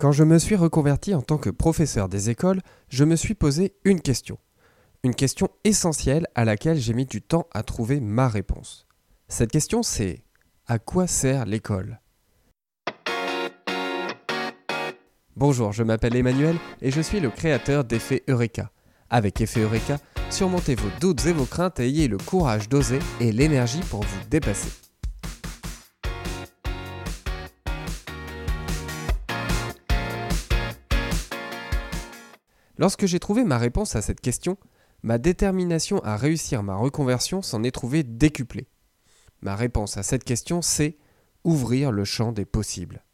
Quand je me suis reconverti en tant que professeur des écoles, je me suis posé une question. Une question essentielle à laquelle j'ai mis du temps à trouver ma réponse. Cette question c'est à quoi sert l'école? Bonjour, je m'appelle Emmanuel et je suis le créateur d'Effet Eureka. Avec Effet Eureka, surmontez vos doutes et vos craintes et ayez le courage d'oser et l'énergie pour vous dépasser. Lorsque j'ai trouvé ma réponse à cette question, ma détermination à réussir ma reconversion s'en est trouvée décuplée. Ma réponse à cette question, c'est ouvrir le champ des possibles.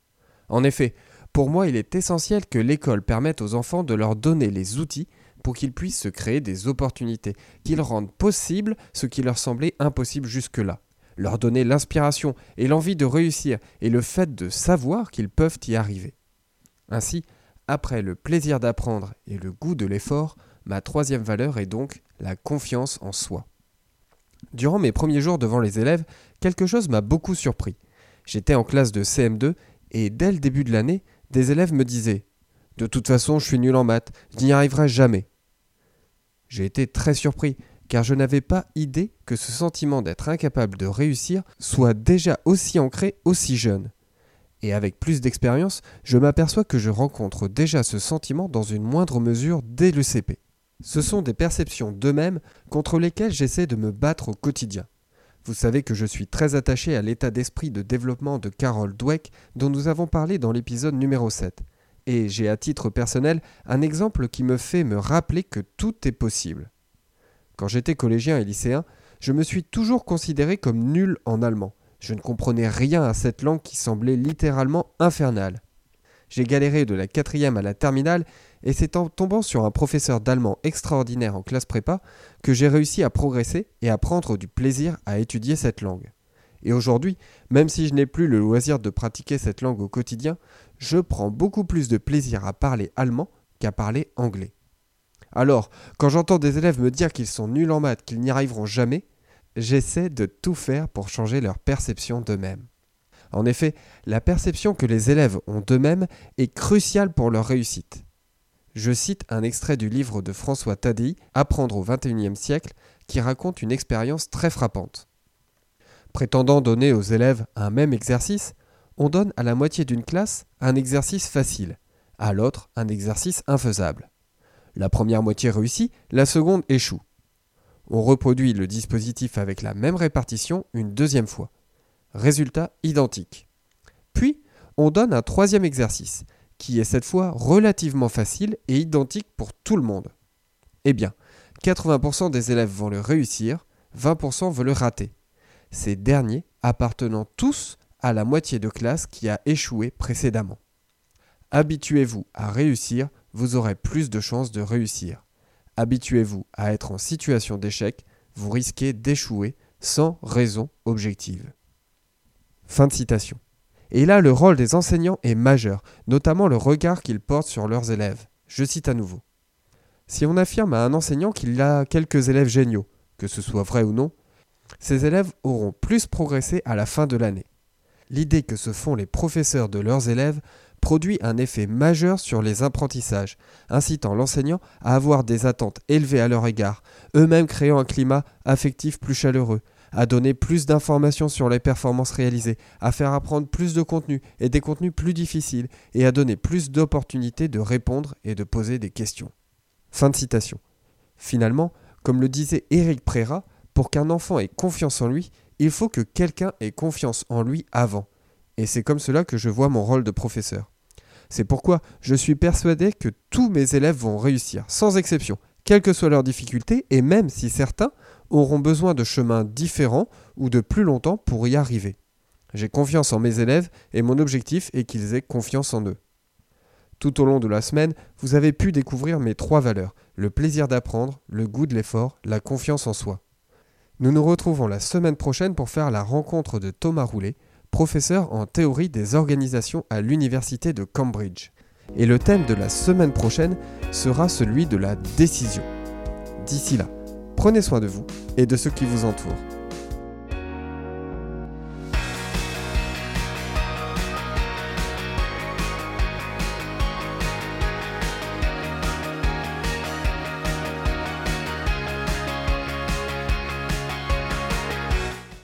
En effet, pour moi, il est essentiel que l'école permette aux enfants de leur donner les outils pour qu'ils puissent se créer des opportunités, qu'ils rendent possible ce qui leur semblait impossible jusque-là, leur donner l'inspiration et l'envie de réussir et le fait de savoir qu'ils peuvent y arriver. Ainsi, après le plaisir d'apprendre et le goût de l'effort, ma troisième valeur est donc la confiance en soi. Durant mes premiers jours devant les élèves, quelque chose m'a beaucoup surpris. J'étais en classe de CM2 et dès le début de l'année, des élèves me disaient De toute façon, je suis nul en maths, je n'y arriverai jamais. J'ai été très surpris, car je n'avais pas idée que ce sentiment d'être incapable de réussir soit déjà aussi ancré aussi jeune. Et avec plus d'expérience, je m'aperçois que je rencontre déjà ce sentiment dans une moindre mesure dès le CP. Ce sont des perceptions d'eux-mêmes contre lesquelles j'essaie de me battre au quotidien. Vous savez que je suis très attaché à l'état d'esprit de développement de Carol Dweck dont nous avons parlé dans l'épisode numéro 7. Et j'ai à titre personnel un exemple qui me fait me rappeler que tout est possible. Quand j'étais collégien et lycéen, je me suis toujours considéré comme nul en allemand. Je ne comprenais rien à cette langue qui semblait littéralement infernale. J'ai galéré de la quatrième à la terminale et c'est en tombant sur un professeur d'allemand extraordinaire en classe prépa que j'ai réussi à progresser et à prendre du plaisir à étudier cette langue. Et aujourd'hui, même si je n'ai plus le loisir de pratiquer cette langue au quotidien, je prends beaucoup plus de plaisir à parler allemand qu'à parler anglais. Alors, quand j'entends des élèves me dire qu'ils sont nuls en maths, qu'ils n'y arriveront jamais, j'essaie de tout faire pour changer leur perception d'eux-mêmes. En effet, la perception que les élèves ont d'eux-mêmes est cruciale pour leur réussite. Je cite un extrait du livre de François Tadei, Apprendre au XXIe siècle, qui raconte une expérience très frappante. Prétendant donner aux élèves un même exercice, on donne à la moitié d'une classe un exercice facile, à l'autre un exercice infaisable. La première moitié réussit, la seconde échoue. On reproduit le dispositif avec la même répartition une deuxième fois. Résultat identique. Puis, on donne un troisième exercice, qui est cette fois relativement facile et identique pour tout le monde. Eh bien, 80% des élèves vont le réussir, 20% vont le rater ces derniers appartenant tous à la moitié de classe qui a échoué précédemment. Habituez-vous à réussir, vous aurez plus de chances de réussir. Habituez-vous à être en situation d'échec, vous risquez d'échouer sans raison objective. Fin de citation. Et là, le rôle des enseignants est majeur, notamment le regard qu'ils portent sur leurs élèves. Je cite à nouveau. Si on affirme à un enseignant qu'il a quelques élèves géniaux, que ce soit vrai ou non, ces élèves auront plus progressé à la fin de l'année. L'idée que se font les professeurs de leurs élèves produit un effet majeur sur les apprentissages, incitant l'enseignant à avoir des attentes élevées à leur égard, eux-mêmes créant un climat affectif plus chaleureux, à donner plus d'informations sur les performances réalisées, à faire apprendre plus de contenu et des contenus plus difficiles, et à donner plus d'opportunités de répondre et de poser des questions. Fin de citation. Finalement, comme le disait Éric Préra, pour qu'un enfant ait confiance en lui, il faut que quelqu'un ait confiance en lui avant. Et c'est comme cela que je vois mon rôle de professeur. C'est pourquoi je suis persuadé que tous mes élèves vont réussir, sans exception, quelles que soient leurs difficultés, et même si certains auront besoin de chemins différents ou de plus longtemps pour y arriver. J'ai confiance en mes élèves et mon objectif est qu'ils aient confiance en eux. Tout au long de la semaine, vous avez pu découvrir mes trois valeurs, le plaisir d'apprendre, le goût de l'effort, la confiance en soi. Nous nous retrouvons la semaine prochaine pour faire la rencontre de Thomas Roulet, professeur en théorie des organisations à l'Université de Cambridge. Et le thème de la semaine prochaine sera celui de la décision. D'ici là, prenez soin de vous et de ceux qui vous entourent.